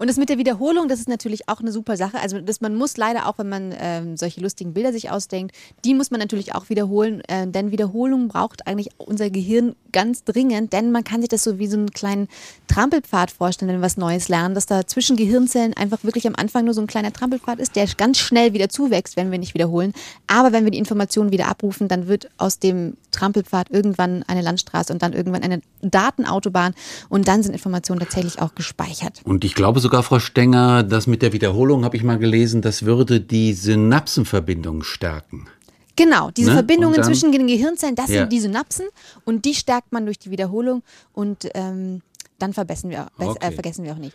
Und das mit der Wiederholung, das ist natürlich auch eine super Sache. Also das, man muss leider auch, wenn man ähm, solche lustigen Bilder sich ausdenkt, die muss man natürlich auch wiederholen. Äh, denn Wiederholung braucht eigentlich unser Gehirn ganz dringend, denn man kann sich das so wie so einen kleinen Trampelpfad vorstellen, wenn wir was Neues lernen, dass da zwischen Gehirnzellen einfach wirklich am Anfang nur so ein kleiner Trampelpfad ist, der ganz schnell wieder zuwächst, wenn wir nicht wiederholen. Aber wenn wir die Informationen wieder abrufen, dann wird aus dem Trampelpfad irgendwann eine Landstraße und dann irgendwann eine Datenautobahn und dann sind Informationen tatsächlich auch gespeichert. Und ich glaube sogar, Frau Stenger, das mit der Wiederholung habe ich mal gelesen, das würde die Synapsenverbindung stärken. Genau, diese Ne? Verbindungen dann- zwischen den Gehirnzellen, das Ja. sind die Synapsen und die stärkt man durch die Wiederholung und ähm, dann verbessern wir, äh, Okay. vergessen wir auch nicht.